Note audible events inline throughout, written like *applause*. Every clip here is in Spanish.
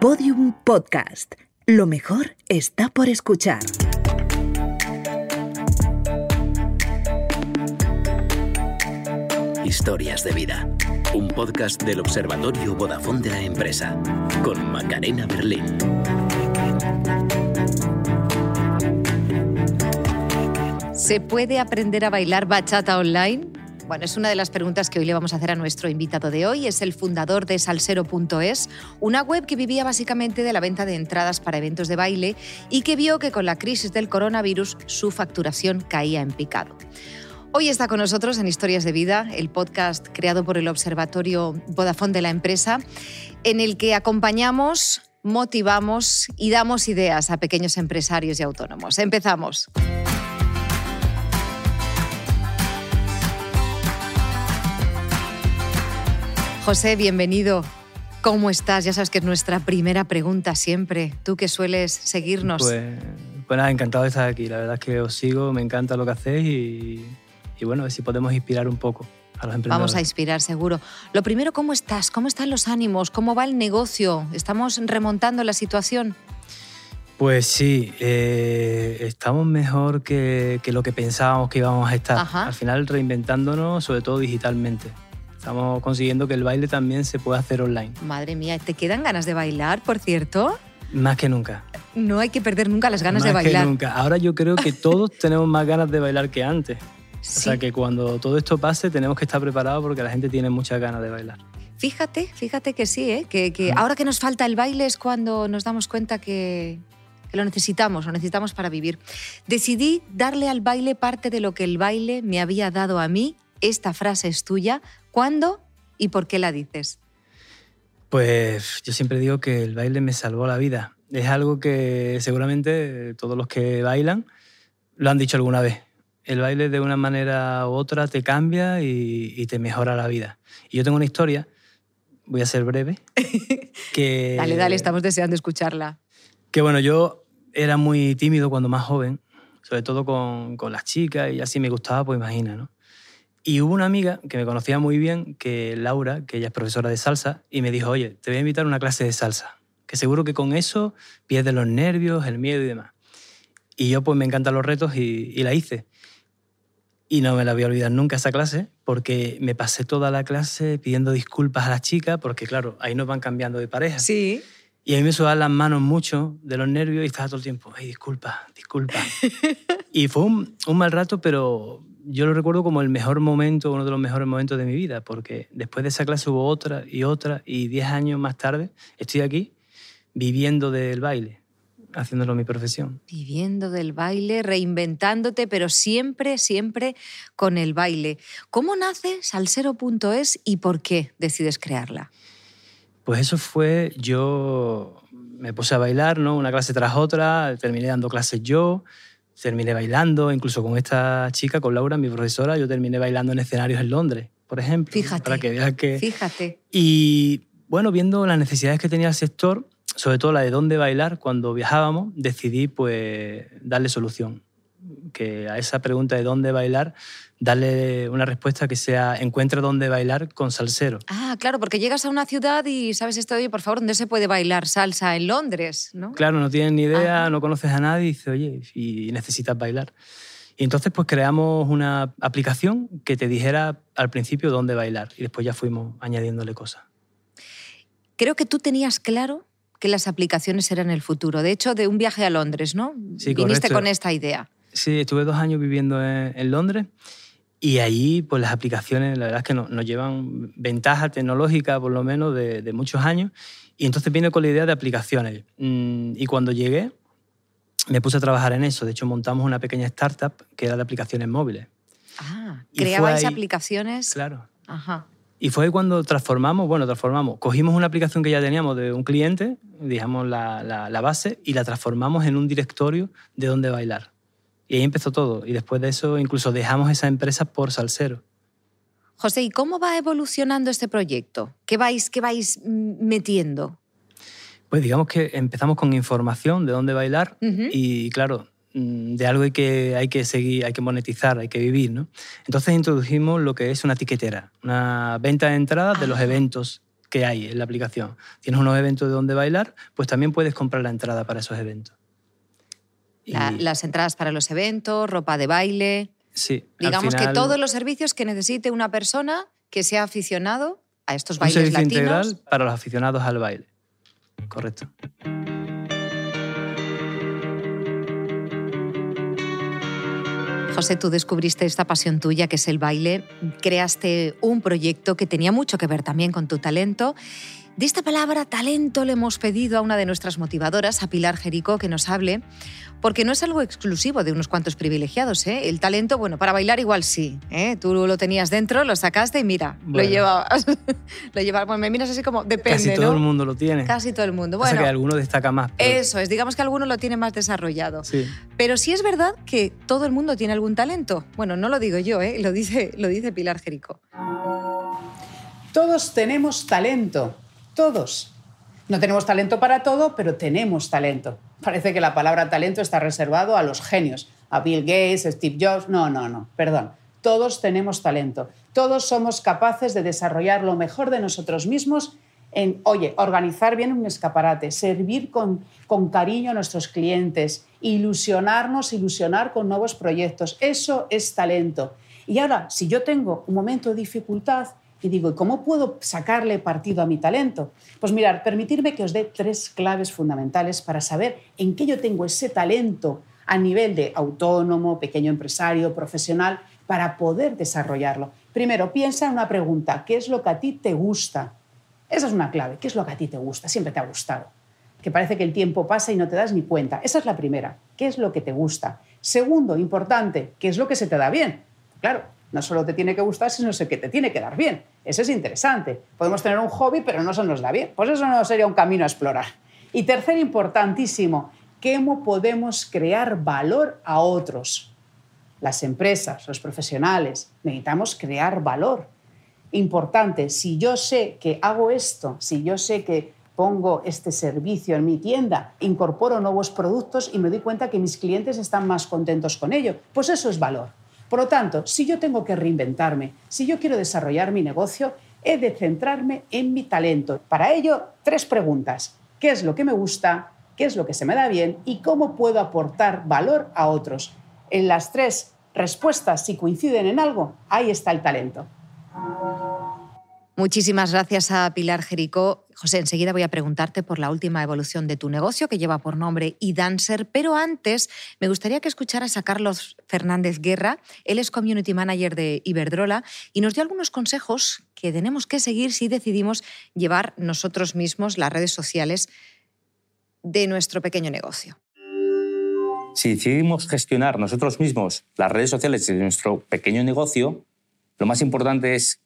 Podium Podcast. Lo mejor está por escuchar. Historias de vida. Un podcast del Observatorio Vodafone de la empresa. Con Macarena Berlín. ¿Se puede aprender a bailar bachata online? Bueno, es una de las preguntas que hoy le vamos a hacer a nuestro invitado de hoy. Es el fundador de salsero.es, una web que vivía básicamente de la venta de entradas para eventos de baile y que vio que con la crisis del coronavirus su facturación caía en picado. Hoy está con nosotros en Historias de Vida, el podcast creado por el Observatorio Vodafone de la empresa, en el que acompañamos, motivamos y damos ideas a pequeños empresarios y autónomos. Empezamos. José, bienvenido. ¿Cómo estás? Ya sabes que es nuestra primera pregunta siempre. Tú que sueles seguirnos. Pues, pues nada, encantado de estar aquí. La verdad es que os sigo, me encanta lo que hacéis y, y bueno, a ver si podemos inspirar un poco a los. Vamos a inspirar, seguro. Lo primero, ¿cómo estás? ¿Cómo están los ánimos? ¿Cómo va el negocio? ¿Estamos remontando la situación? Pues sí, eh, estamos mejor que, que lo que pensábamos que íbamos a estar. Ajá. Al final reinventándonos, sobre todo digitalmente. Estamos consiguiendo que el baile también se pueda hacer online. Madre mía, ¿te quedan ganas de bailar, por cierto? Más que nunca. No hay que perder nunca las ganas más de bailar. que nunca. Ahora yo creo que todos *laughs* tenemos más ganas de bailar que antes. O Sí. sea que cuando todo esto pase tenemos que estar preparados porque la gente tiene muchas ganas de bailar. Fíjate, fíjate que sí, ¿eh? que, que ahora que nos falta el baile es cuando nos damos cuenta que, que lo necesitamos, lo necesitamos para vivir. Decidí darle al baile parte de lo que el baile me había dado a mí. Esta frase es tuya. ¿Cuándo y por qué la dices? Pues yo siempre digo que el baile me salvó la vida. Es algo que seguramente todos los que bailan lo han dicho alguna vez. El baile de una manera u otra te cambia y, y te mejora la vida. Y yo tengo una historia, voy a ser breve, *laughs* que... Dale, dale, estamos deseando escucharla. Que bueno, yo era muy tímido cuando más joven, sobre todo con, con las chicas, y así me gustaba, pues imagina, ¿no? Y hubo una amiga que me conocía muy bien, que Laura, que ella es profesora de salsa, y me dijo, oye, te voy a invitar a una clase de salsa, que seguro que con eso pierdes los nervios, el miedo y demás. Y yo pues me encantan los retos y, y la hice. Y no me la voy a olvidar nunca esa clase, porque me pasé toda la clase pidiendo disculpas a las chicas, porque claro, ahí nos van cambiando de pareja. Sí. Y a mí me sudaban las manos mucho de los nervios y estaba todo el tiempo, ay, disculpa, disculpa. *laughs* y fue un, un mal rato, pero yo lo recuerdo como el mejor momento, uno de los mejores momentos de mi vida, porque después de esa clase hubo otra y otra, y diez años más tarde estoy aquí viviendo del baile, haciéndolo mi profesión. Viviendo del baile, reinventándote, pero siempre, siempre con el baile. ¿Cómo nace Salsero.es y por qué decides crearla? Pues eso fue, yo me puse a bailar, ¿no? Una clase tras otra, terminé dando clases yo, terminé bailando, incluso con esta chica, con Laura, mi profesora, yo terminé bailando en escenarios en Londres, por ejemplo. Fíjate. Para que veas que... Fíjate. Y bueno, viendo las necesidades que tenía el sector, sobre todo la de dónde bailar, cuando viajábamos, decidí pues darle solución. Que a esa pregunta de dónde bailar, darle una respuesta que sea encuentra dónde bailar con salsero. Ah, claro, porque llegas a una ciudad y sabes esto, oye, por favor, ¿dónde se puede bailar salsa? En Londres, ¿no? Claro, no tienes ni idea, Ajá. no conoces a nadie y dices, oye, y necesitas bailar. Y entonces pues creamos una aplicación que te dijera al principio dónde bailar y después ya fuimos añadiéndole cosas. Creo que tú tenías claro que las aplicaciones eran el futuro. De hecho, de un viaje a Londres, ¿no? Sí, Viniste correcto. con esta idea. Sí, estuve dos años viviendo en, en Londres y allí pues las aplicaciones la verdad es que no- nos llevan ventaja tecnológica por lo menos de, de muchos años y entonces vine con la idea de aplicaciones Mm, y cuando llegué me puse a trabajar en eso, de hecho montamos una pequeña startup que era de aplicaciones móviles. Ah, Y creabais ahí- aplicaciones. Claro. Ajá. Y fue ahí cuando transformamos, bueno, transformamos, cogimos una aplicación que ya teníamos de un cliente, digamos la, la- la base, y la transformamos en un directorio de dónde bailar. Y ahí empezó todo. Y después de eso incluso dejamos esa empresa por Salsero. José, ¿y cómo va evolucionando este proyecto? ¿Qué vais, qué vais metiendo? Pues digamos que empezamos con información de dónde bailar y claro, mm, de algo hay que, hay que seguir, hay que monetizar, hay que vivir, ¿no? Entonces introdujimos lo que es una tiquetera, una venta de entradas de los Ah. eventos que hay en la aplicación. Tienes unos eventos de donde bailar, pues también puedes comprar la entrada para esos eventos. La- Y- las entradas para los eventos, ropa de baile. sí, Digamos que todos los servicios que necesite una persona que sea aficionado a estos un bailes servicio latinos. integral para los aficionados al baile. Correcto. José, tú descubriste esta pasión tuya que es el baile, creaste un proyecto que tenía mucho que ver también con tu talento. De esta palabra talento le hemos pedido a una de nuestras motivadoras, a Pilar Jerico, que nos hable, porque no es algo exclusivo de unos cuantos privilegiados. ¿eh? El talento, bueno, para bailar igual sí. ¿eh? Tú lo tenías dentro, lo sacaste y mira, lo llevabas. *laughs* lo llevabas. Bueno, me miras así como, depende, Casi ¿no? todo el mundo lo tiene. Casi todo el mundo. Bueno, que alguno destaca más. pero- eso es, digamos que alguno lo tiene más desarrollado. Sí. Pero sí es verdad que todo el mundo tiene algún talento. Bueno, no lo digo yo, ¿eh? lo, dice, lo dice Pilar Jerico. Todos tenemos talento, todos. No tenemos talento para todo, pero tenemos talento. Parece que la palabra talento está reservado a los genios, a Bill Gates, Steve Jobs. No, no, no, perdón. Todos tenemos talento. Todos somos capaces de desarrollar lo mejor de nosotros mismos en, oye, organizar bien un escaparate, servir con, con cariño a nuestros clientes, ilusionarnos, ilusionar con nuevos proyectos. Eso es talento. Y ahora, si yo tengo un momento de dificultad y digo, ¿y cómo puedo sacarle partido a mi talento? Pues mirar, permitirme que os dé tres claves fundamentales para saber en qué yo tengo ese talento a nivel de autónomo, pequeño empresario, profesional, para poder desarrollarlo. Primero, piensa en una pregunta, ¿qué es lo que a ti te gusta? Esa es una clave, ¿qué es lo que a ti te gusta? Siempre te ha gustado. Que parece que el tiempo pasa y no te das ni cuenta. Esa es la primera, ¿qué es lo que te gusta? Segundo, importante, ¿qué es lo que se te da bien? Claro, no solo te tiene que gustar, sino que te tiene que dar bien. Eso es interesante. Podemos tener un hobby, pero no se nos da bien. Pues eso no sería un camino a explorar. Y tercero, importantísimo, ¿cómo podemos crear valor a otros? Las empresas, los profesionales, necesitamos crear valor. Importante, si yo sé que hago esto, si yo sé que pongo este servicio en mi tienda, incorporo nuevos productos y me doy cuenta que mis clientes están más contentos con ello, pues eso es valor. Por lo tanto, si yo tengo que reinventarme, si yo quiero desarrollar mi negocio, he de centrarme en mi talento. Para ello, tres preguntas. ¿Qué es lo que me gusta? ¿Qué es lo que se me da bien? ¿Y cómo puedo aportar valor a otros? En las tres respuestas, si coinciden en algo, ahí está el talento. Muchísimas gracias a Pilar Jerico. José, enseguida voy a preguntarte por la última evolución de tu negocio que lleva por nombre eDancer, pero antes me gustaría que escucharas a Carlos Fernández Guerra. Él es Community Manager de Iberdrola y nos dio algunos consejos que tenemos que seguir si decidimos llevar nosotros mismos las redes sociales de nuestro pequeño negocio. Si decidimos gestionar nosotros mismos las redes sociales de nuestro pequeño negocio, lo más importante es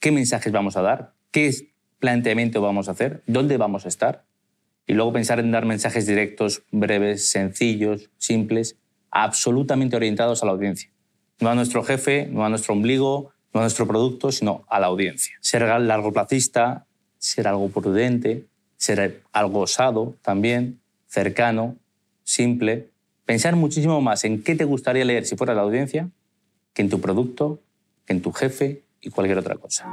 qué mensajes vamos a dar, qué planteamiento vamos a hacer, dónde vamos a estar. Y luego pensar en dar mensajes directos, breves, sencillos, simples, absolutamente orientados a la audiencia. No a nuestro jefe, no a nuestro ombligo, no a nuestro producto, sino a la audiencia. Ser largoplacista, ser algo prudente, ser algo osado también, cercano, simple. Pensar muchísimo más en qué te gustaría leer si fuera la audiencia que en tu producto, que en tu jefe y cualquier otra cosa.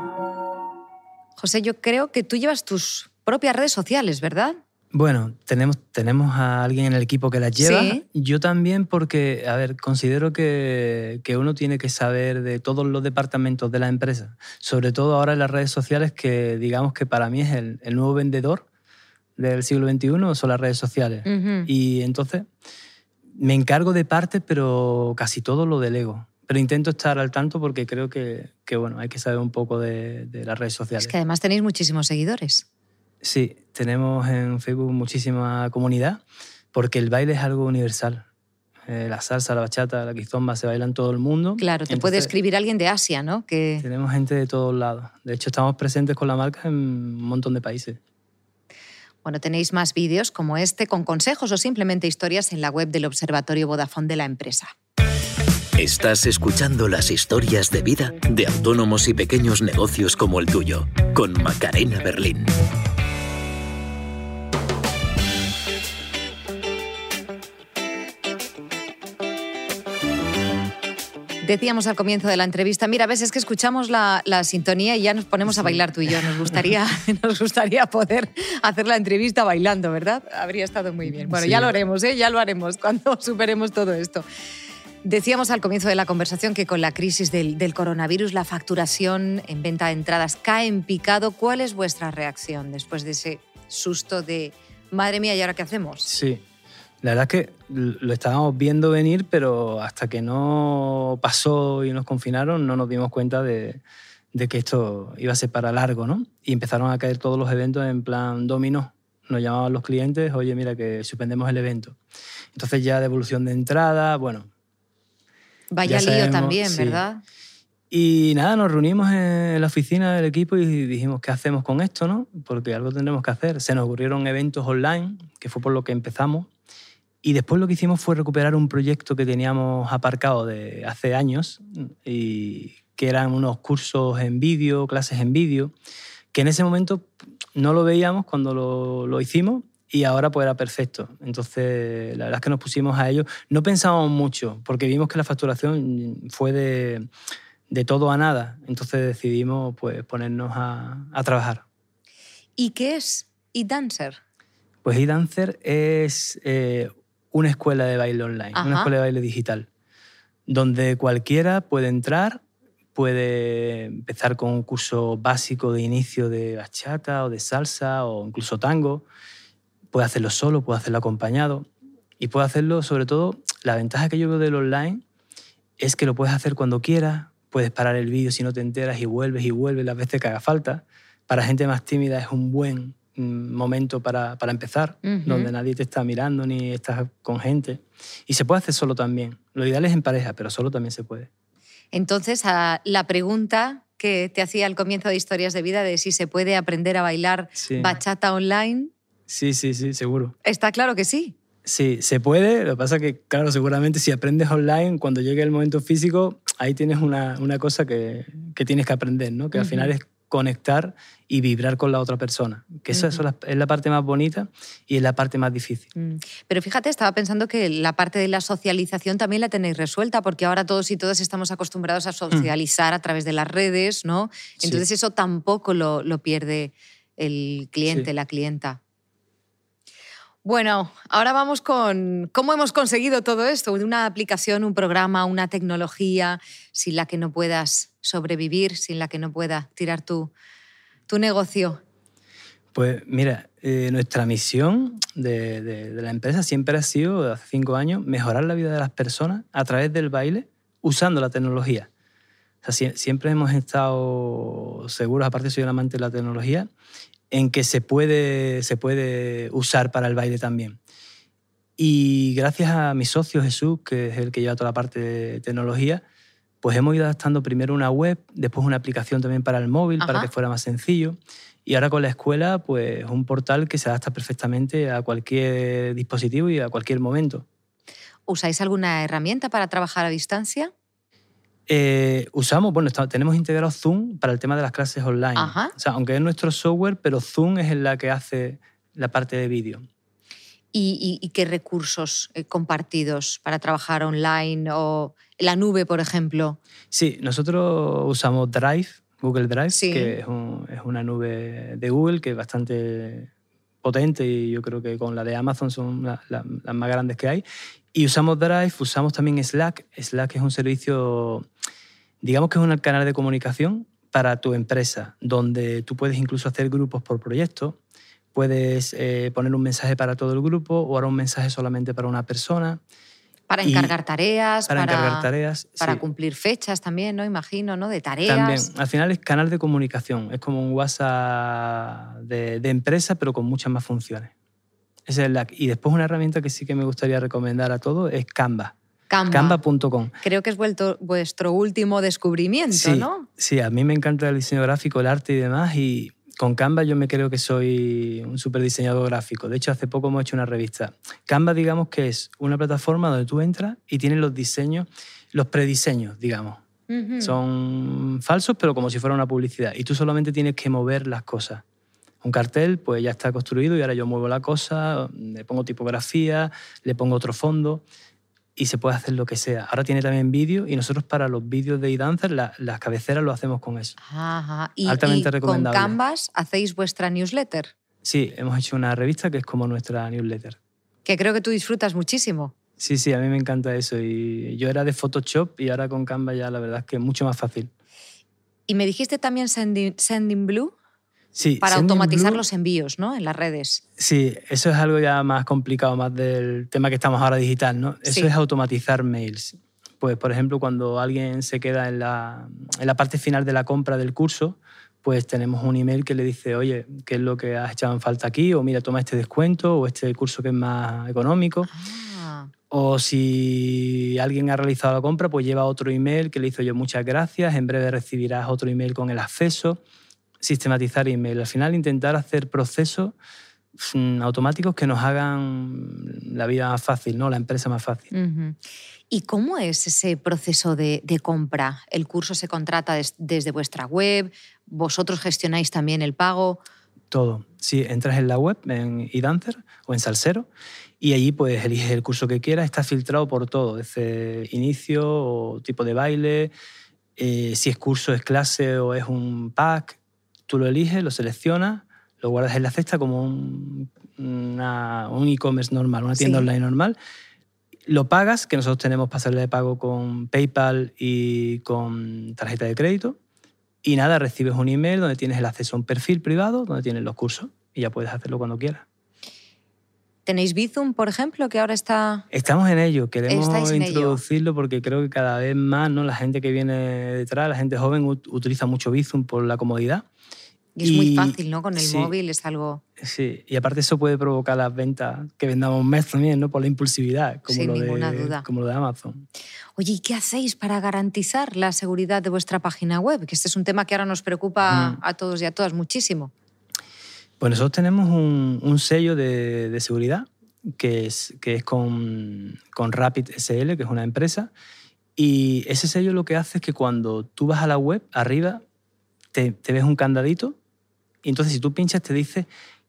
José, yo creo que tú llevas tus propias redes sociales, ¿verdad? Bueno, tenemos, tenemos a alguien en el equipo que las lleva. Sí. Yo también porque, a ver, considero que, que uno tiene que saber de todos los departamentos de la empresa, sobre todo ahora en las redes sociales, que digamos que para mí es el, el nuevo vendedor del siglo XXI, son las redes sociales. Ujú. Y entonces me encargo de parte, pero casi todo lo delego. Pero intento estar al tanto porque creo que, que, bueno, hay que saber un poco de, de las redes sociales. Es que además tenéis muchísimos seguidores. Sí, tenemos en Facebook muchísima comunidad porque el baile es algo universal. Eh, la salsa, la bachata, la quizomba se baila en todo el mundo. Claro, te Entonces, puede escribir alguien de Asia, ¿no? Que Tenemos gente de todos lados. De hecho, estamos presentes con la marca en un montón de países. Bueno, tenéis más vídeos como este con consejos o simplemente historias en la web del Observatorio Vodafone de la empresa. Estás escuchando las historias de vida de autónomos y pequeños negocios como el tuyo, con Macarena Berlín. Decíamos al comienzo de la entrevista, mira, a veces que escuchamos la, la sintonía y ya nos ponemos a bailar tú y yo. Nos gustaría, *laughs* nos gustaría poder hacer la entrevista bailando, ¿verdad? Habría estado muy bien. Bueno, Sí. ya lo haremos, ¿eh? ya lo haremos cuando superemos todo esto. Decíamos al comienzo de la conversación que con la crisis del, del coronavirus la facturación en venta de entradas cae en picado. ¿Cuál es vuestra reacción después de ese susto de, madre mía, ¿y ahora qué hacemos? Sí. La verdad es que lo estábamos viendo venir, pero hasta que no pasó y nos confinaron, no nos dimos cuenta de, de que esto iba a ser para largo, ¿no? Y empezaron a caer todos los eventos en plan dominó. Nos llamaban los clientes, oye, mira, que suspendemos el evento. Entonces ya devolución de entrada, bueno. Vaya Ya lío sabemos, también, sí. ¿verdad? Y nada, nos reunimos en la oficina del equipo y dijimos, ¿qué hacemos con esto, no? Porque algo tendremos que hacer. Se nos ocurrieron eventos online, que fue por lo que empezamos. Y después lo que hicimos fue recuperar un proyecto que teníamos aparcado de hace años, y que eran unos cursos en vídeo, clases en vídeo, que en ese momento no lo veíamos cuando lo, lo hicimos y ahora pues era perfecto. Entonces, la verdad es que nos pusimos a ello. No pensábamos mucho, porque vimos que la facturación fue de, de todo a nada. Entonces decidimos pues, ponernos a, a trabajar. ¿Y qué es eDancer? Pues eDancer es eh, una escuela de baile online, Ajá. una escuela de baile digital, donde cualquiera puede entrar, puede empezar con un curso básico de inicio de bachata o de salsa o incluso tango, puede hacerlo solo, puede hacerlo acompañado y puede hacerlo sobre todo, la ventaja que yo veo del online es que lo puedes hacer cuando quieras, puedes parar el vídeo si no te enteras y vuelves y vuelves las veces que haga falta. Para gente más tímida es un buen mm, momento para, para empezar, donde nadie te está mirando ni estás con gente. Y se puede hacer solo también. Lo ideal es en pareja, pero solo también se puede. Entonces, a la pregunta que te hacía al comienzo de Historias de Vida de si se puede aprender a bailar Sí. bachata online, Sí, sí, sí, seguro. está claro que sí. Sí, se puede. Lo que pasa es que, claro, seguramente si aprendes online, cuando llegue el momento físico, ahí tienes una, una cosa que, que tienes que aprender, ¿no? Que al Ujú. final es conectar y vibrar con la otra persona. Que eso, eso es la- es la parte más bonita y es la parte más difícil. Mm. Pero fíjate, estaba pensando que la parte de la socialización también la tenéis resuelta, porque ahora todos y todas estamos acostumbrados a socializar a través de las redes, ¿no? Mm. Sí. Entonces eso tampoco lo, lo pierde el cliente, Sí. la clienta. Bueno, ahora vamos con cómo hemos conseguido todo esto. Una aplicación, un programa, una tecnología sin la que no puedas sobrevivir, sin la que no pueda tirar tu, tu negocio. Pues mira, eh, nuestra misión de, la empresa siempre ha sido, hace cinco años, mejorar la vida de las personas a través del baile usando la tecnología. O sea, sie- siempre hemos estado seguros, aparte soy un amante de la tecnología, en que se puede, se puede usar para el baile también. Y gracias a mi socio Jesús, que es el que lleva toda la parte de tecnología, pues hemos ido adaptando primero una web, después una aplicación también para el móvil, para que fuera más sencillo. Y ahora con la escuela, pues un portal que se adapta perfectamente a cualquier dispositivo y a cualquier momento. ¿Usáis alguna herramienta para trabajar a distancia? Eh, usamos, bueno, está- tenemos integrado Zoom para el tema de las clases online. Ajá. O sea, aunque es nuestro software, pero Zoom es la que hace la parte de vídeo. ¿Y, y- y qué recursos eh, compartidos para trabajar online o la nube, por ejemplo? Sí, nosotros usamos Drive, Google Drive, Sí. que es, un- es una nube de Google que es bastante potente y yo creo que con la de Amazon son la- la- las más grandes que hay. Y usamos Drive, usamos también Slack. Slack es un servicio, digamos que es un canal de comunicación para tu empresa, donde tú puedes incluso hacer grupos por proyecto, puedes eh, poner un mensaje para todo el grupo o ahora un mensaje solamente para una persona, Para encargar tareas, para, encargar tareas. para sí. cumplir fechas también, ¿no? Imagino, ¿no? De tareas. También, al final es canal de comunicación, es como un WhatsApp de, de empresa, pero con muchas más funciones. Esa es la, y después una herramienta que sí que me gustaría recomendar a todos es Canva, Canva. canva.com. Creo que es vuelto- vuestro último descubrimiento, Sí, ¿no? sí, a mí me encanta el diseño gráfico, el arte y demás, y con Canva yo me creo que soy un súper diseñador gráfico. De hecho, hace poco hemos hecho una revista. Canva, digamos que es una plataforma donde tú entras y tienes los diseños, los prediseños, digamos. Son falsos, pero como si fuera una publicidad. Y tú solamente tienes que mover las cosas. Un cartel, pues ya está construido y ahora yo muevo la cosa, le pongo tipografía, le pongo otro fondo. Y se puede hacer lo que sea. Ahora tiene también vídeo y nosotros para los vídeos de eDancer la, las cabeceras lo hacemos con eso. Ajá. Y, Altamente y con recomendable. Canvas hacéis vuestra newsletter, Sí, hemos hecho una revista que es como nuestra newsletter. que creo que tú disfrutas muchísimo. Sí, sí, a mí me encanta eso. Y yo era de Photoshop y ahora con Canva ya la verdad es que es mucho más fácil. Y me dijiste también Sending, Sending Blue Sí, para automatizar Blue- los envíos ¿no? en las redes. Sí, eso es algo ya más complicado, más del tema que estamos ahora digital, ¿no? Eso Sí. es automatizar mails. Pues, por ejemplo, cuando alguien se queda en la, en la parte final de la compra del curso, pues tenemos un email que le dice, oye, ¿qué es lo que has echado en falta aquí? O mira, toma este descuento, o este curso que es más económico. Ah, O si alguien ha realizado la compra, pues lleva otro email que le hizo yo muchas gracias, en breve recibirás otro email con el acceso, sistematizar email. Al final intentar hacer procesos mm, automáticos que nos hagan la vida más fácil, ¿no? la empresa más fácil. ¿Y cómo es ese proceso de, de compra? ¿El curso se contrata des- desde vuestra web? ¿Vosotros gestionáis también el pago? Todo. Si entras en la web, en eDancer o en Salsero, y allí pues eliges el curso que quieras, está filtrado por todo, desde inicio o tipo de baile, eh, si es curso, es clase o es un pack, tú lo eliges, lo seleccionas, lo guardas en la cesta como un, una- un e-commerce normal, una tienda Sí. online normal, lo pagas, que nosotros tenemos pasarle de pago con PayPal y con tarjeta de crédito, y nada, recibes un email donde tienes el acceso a un perfil privado, donde tienes los cursos, y ya puedes hacerlo cuando quieras. ¿Tenéis Bizum, por ejemplo, que ahora está... Estamos en ello, queremos en ello. introducirlo porque creo que cada vez más ¿no? la gente que viene detrás, la gente joven, ut- utiliza mucho Bizum por la comodidad. Y es muy Y- fácil, ¿no? Con el sí. móvil es algo... Sí, y aparte eso puede provocar las ventas que vendamos mes también, ¿no? Por la impulsividad, como, Sin lo, ninguna de, duda. como lo de Amazon. Oye, ¿y qué hacéis para garantizar la seguridad de vuestra página web? Que este es un tema que ahora nos preocupa Mm. a todos y a todas muchísimo. Pues nosotros tenemos un, un sello de, de seguridad que es, que es con, con Rapid SL, que es una empresa, y ese sello lo que hace es que cuando tú vas a la web, arriba te, te ves un candadito, y entonces si tú pinchas te dice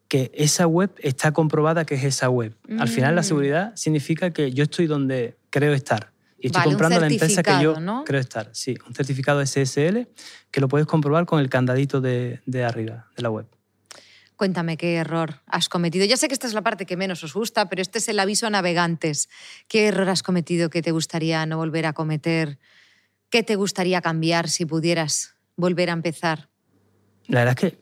que esa web está comprobada que es esa web. Al final la Mm. seguridad significa que yo estoy donde creo estar. Y estoy Vale, comprando la empresa que yo ¿no? creo estar. Sí, un certificado SSL que lo puedes comprobar con el candadito de, de arriba, de la web. Cuéntame qué error has cometido. Ya sé que esta es la parte que menos os gusta, pero este es el aviso a navegantes. ¿Qué error has cometido que te gustaría no volver a cometer? ¿Qué te gustaría cambiar si pudieras volver a empezar? La verdad es que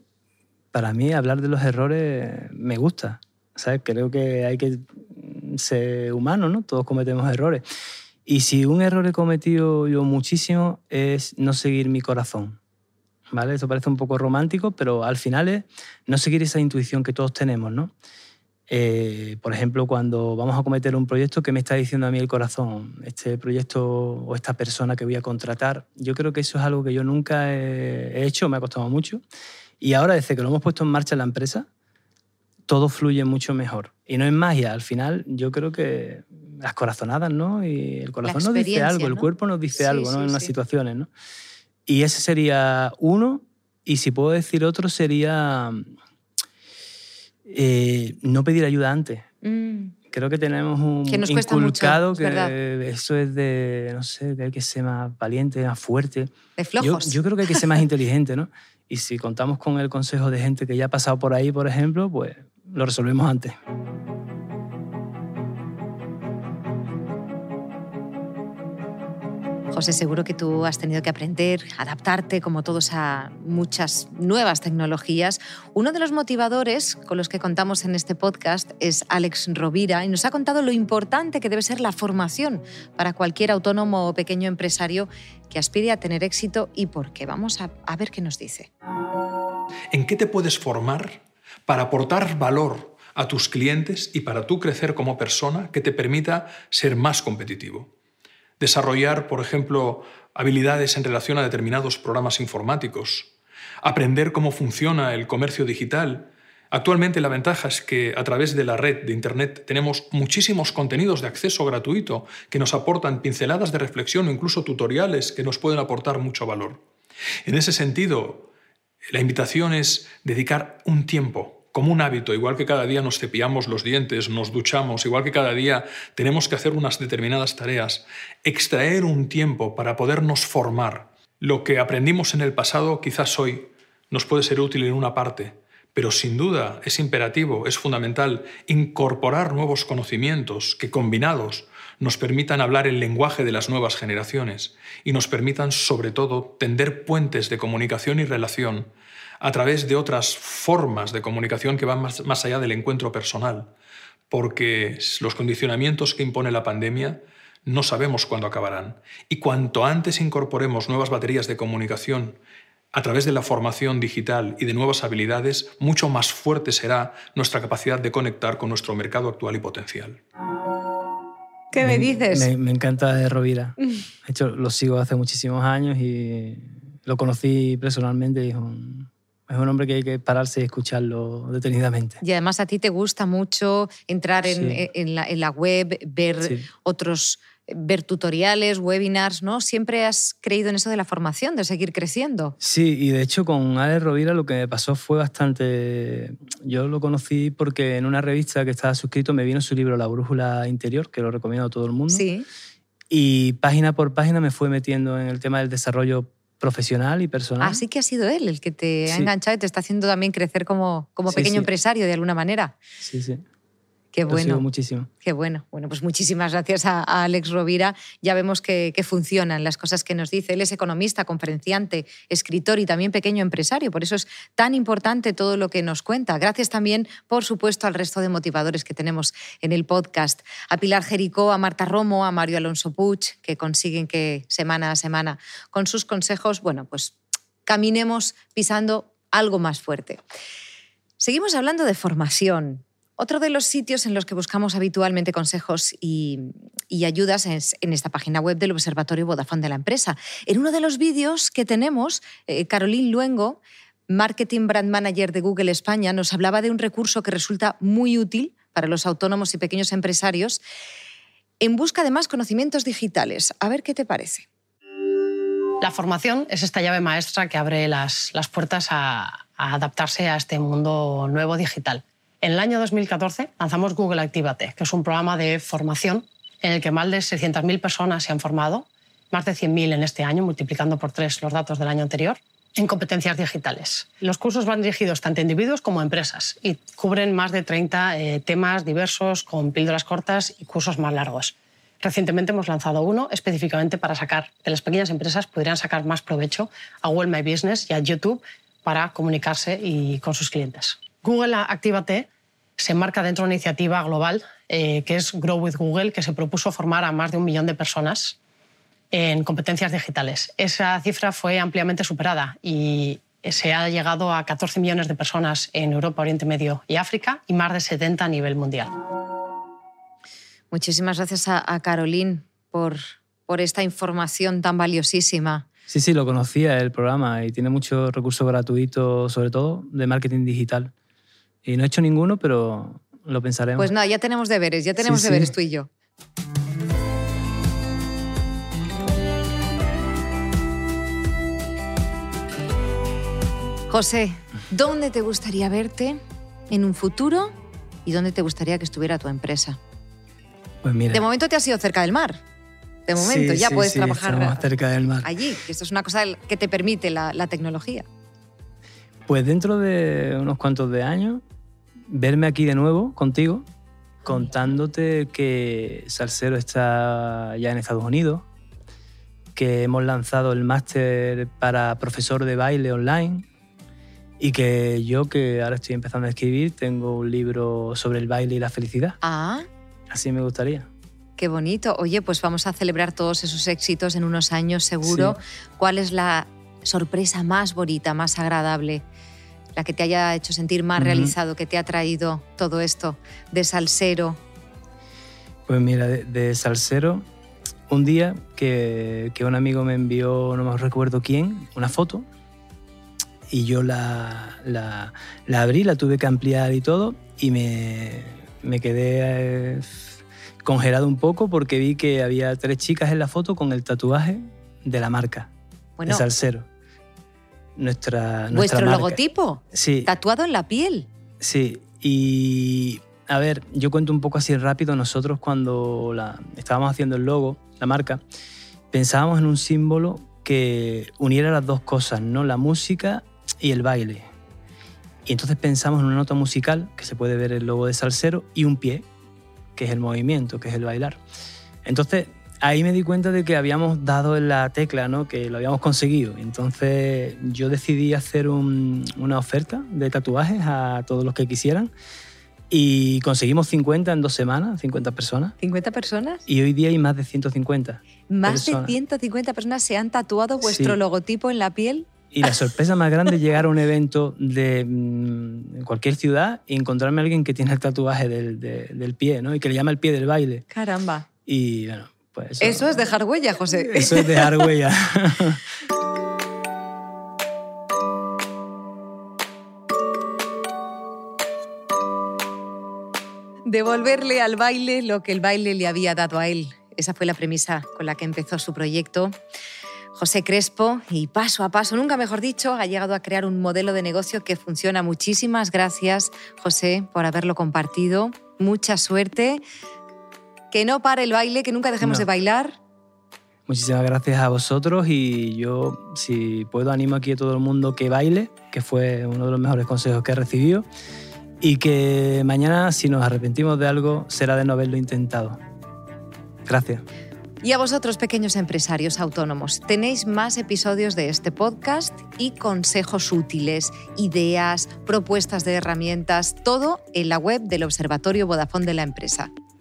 para mí hablar de los errores me gusta. ¿sabes? Creo que hay que ser humano, ¿no? Todos cometemos errores. Y si un error he cometido yo muchísimo es no seguir mi corazón. ¿Vale? Esto parece un poco romántico, pero al final es no seguir esa intuición que todos tenemos, ¿no? Eh, por ejemplo, cuando vamos a cometer un proyecto, ¿qué me está diciendo a mí el corazón? Este proyecto o esta persona que voy a contratar. Yo creo que eso es algo que yo nunca he hecho, me ha costado mucho. Y ahora, desde que lo hemos puesto en marcha en la empresa, todo fluye mucho mejor. Y no es magia, al final yo creo que las corazonadas, ¿no? Y el corazón nos dice algo, el ¿no? cuerpo nos dice Sí, algo, ¿no? sí, En unas sí. situaciones, ¿no? Y ese sería uno. Y si puedo decir otro, sería eh, no pedir ayuda antes. Mm, Creo que tenemos un Que nos mucho, inculcado es que eso es de, no sé, que hay que ser más valiente, más fuerte. de Yo, flojos. yo creo que hay que ser más *laughs* inteligente, ¿no? Y si contamos con el consejo de gente que ya ha pasado por ahí, por ejemplo, pues lo resolvemos antes. José, seguro que tú has tenido que aprender, adaptarte, como todos, a muchas nuevas tecnologías. Uno de los motivadores con los que contamos en este podcast es Alex Rovira y nos ha contado lo importante que debe ser la formación para cualquier autónomo o pequeño empresario que aspire a tener éxito y por qué. Vamos a, a ver qué nos dice. ¿En qué te puedes formar para aportar valor a tus clientes y para tú crecer como persona que te permita ser más competitivo? Desarrollar, por ejemplo, habilidades en relación a determinados programas informáticos. Aprender cómo funciona el comercio digital. Actualmente la ventaja es que a través de la red de Internet tenemos muchísimos contenidos de acceso gratuito que nos aportan pinceladas de reflexión o incluso tutoriales que nos pueden aportar mucho valor. En ese sentido, la invitación es dedicar un tiempo como un hábito, igual que cada día nos cepillamos los dientes, nos duchamos, igual que cada día tenemos que hacer unas determinadas tareas, extraer un tiempo para podernos formar. Lo que aprendimos en el pasado quizás hoy nos puede ser útil en una parte, pero sin duda es imperativo, es fundamental incorporar nuevos conocimientos que combinados nos permitan hablar el lenguaje de las nuevas generaciones y nos permitan sobre todo tender puentes de comunicación y relación a través de otras formas de comunicación que van más, allá del encuentro personal, porque los condicionamientos que impone la pandemia no sabemos cuándo acabarán. Y cuanto antes incorporemos nuevas baterías de comunicación a través de la formación digital y de nuevas habilidades, mucho más fuerte será nuestra capacidad de conectar con nuestro mercado actual y potencial. ¿Qué me, dices? Me, encanta de Rovira. *laughs* De hecho, lo sigo hace muchísimos años y lo conocí personalmente y es un hombre que hay que pararse y escucharlo detenidamente. Y además a ti te gusta mucho entrar en, la, web, ver otros ver tutoriales, webinars, ¿no? Siempre has creído en eso de la formación, de seguir creciendo. Sí, y de hecho con Ale Rovira lo que me pasó fue bastante... Yo lo conocí porque en una revista que estaba suscrito me vino su libro La Brújula Interior, que lo recomiendo a todo el mundo. Sí. Y página por página me fue metiendo en el tema del desarrollo profesional y personal. Así que ha sido él el que te ha enganchado y te está haciendo también crecer como, como pequeño empresario de alguna manera. Sí, sí. Qué bueno. muchísimo. Qué bueno. Bueno, pues muchísimas gracias a, Alex Rovira. Ya vemos que, funcionan las cosas que nos dice. Él es economista, conferenciante, escritor y también pequeño empresario. Por eso es tan importante todo lo que nos cuenta. Gracias también, por supuesto, al resto de motivadores que tenemos en el podcast. A Pilar Jericó, a Marta Romo, a Mario Alonso Puig, que consiguen que semana a semana, con sus consejos, bueno, pues caminemos pisando algo más fuerte. Seguimos hablando de formación, otro de los sitios en los que buscamos habitualmente consejos y, ayudas es en esta página web del Observatorio Vodafone de la empresa. En uno de los vídeos que tenemos, eh, Caroline Luengo, Marketing Brand Manager de Google España, nos hablaba de un recurso que resulta muy útil para los autónomos y pequeños empresarios en busca de más conocimientos digitales. A ver qué te parece. La formación es esta llave maestra que abre las, puertas a adaptarse a este mundo nuevo digital. En el año 2014 lanzamos Google Actívate, que es un programa de formación en el que más de 600.000 personas se han formado, más de 100.000 en este año, multiplicando por tres los datos del año anterior, en competencias digitales. Los cursos van dirigidos tanto a individuos como a empresas y cubren más de 30 eh, temas diversos con píldoras cortas y cursos más largos. Recientemente hemos lanzado uno específicamente para sacar que las pequeñas empresas pudieran sacar más provecho a Google My Business y a YouTube para comunicarse y con sus clientes. Google Actívate se enmarca dentro de una iniciativa global eh, que es Grow with Google, que se propuso formar a más de un millón de personas en competencias digitales. Esa cifra fue ampliamente superada y se ha llegado a 14 millones de personas en Europa, Oriente Medio y África y más de 70 a nivel mundial. Muchísimas gracias a, a Caroline por, por esta información tan valiosísima. Sí, sí, lo conocía el programa y tiene muchos recursos gratuitos, sobre todo de marketing digital. Y no he hecho ninguno, pero lo pensaremos. Pues nada, ya tenemos deberes, ya tenemos deberes tú y yo. José, ¿dónde te gustaría verte en un futuro y dónde te gustaría que estuviera tu empresa? Pues mira. De momento te has ido cerca del mar. De momento, ya puedes trabajar cerca del mar. allí, que esto es una cosa que te permite la, la tecnología. Pues dentro de unos cuantos de años, verme aquí de nuevo contigo, contándote que Salsero está ya en Estados Unidos, que hemos lanzado el máster para profesor de baile online y que yo, que ahora estoy empezando a escribir, tengo un libro sobre el baile y la felicidad. Ah. Así me gustaría. Qué bonito. Oye, pues vamos a celebrar todos esos éxitos en unos años seguro. ¿Cuál es la sorpresa más bonita, más agradable la que te haya hecho sentir más realizado, que te ha traído todo esto de salsero? Pues mira, de, salsero, un día que, un amigo me envió, no me recuerdo quién, una foto y yo la, la, abrí, la tuve que ampliar y todo y me, me quedé eh, congelado un poco porque vi que había tres chicas en la foto con el tatuaje de la marca, de Salsero nuestra, ¿Vuestro logotipo? Sí. Tatuado en la piel. Sí, y a ver, yo cuento un poco así rápido. Nosotros cuando la, estábamos haciendo el logo, la marca, pensábamos en un símbolo que uniera las dos cosas, ¿no? La música y el baile. Y entonces pensamos en una nota musical, que se puede ver el logo de Salsero, y un pie, que es el movimiento, que es el bailar. Entonces ahí me di cuenta de que habíamos dado en la tecla, ¿no? que lo habíamos conseguido. Entonces yo decidí hacer una oferta de tatuajes a todos los que quisieran y conseguimos 50 en dos semanas, 50 personas. ¿50 personas? Y hoy día hay más de 150. ¿Más de 150 personas se han tatuado vuestro logotipo en la piel? Y la sorpresa más grande es llegar a un evento de mm, cualquier ciudad y encontrarme a alguien que tiene el tatuaje del, del pie, ¿no? Y que le llama el pie del baile. Caramba. Y bueno, pues eso, eso es dejar huella, José. Eso es dejar huella. *laughs* Devolverle al baile lo que el baile le había dado a él. Esa fue la premisa con la que empezó su proyecto. José Crespo, y paso a paso, nunca mejor dicho, ha llegado a crear un modelo de negocio que funciona. Muchísimas gracias, José, por haberlo compartido. Mucha suerte. Que no pare el baile, que nunca dejemos de bailar. Muchísimas gracias a vosotros y yo, si puedo, animo aquí a todo el mundo que baile, que fue uno de los mejores consejos que he recibido, y que mañana, si nos arrepentimos de algo, será de no haberlo intentado. Gracias. Y a vosotros, pequeños empresarios autónomos, tenéis más episodios de este podcast y consejos útiles, ideas, propuestas de herramientas, todo en la web del Observatorio Vodafone de la empresa.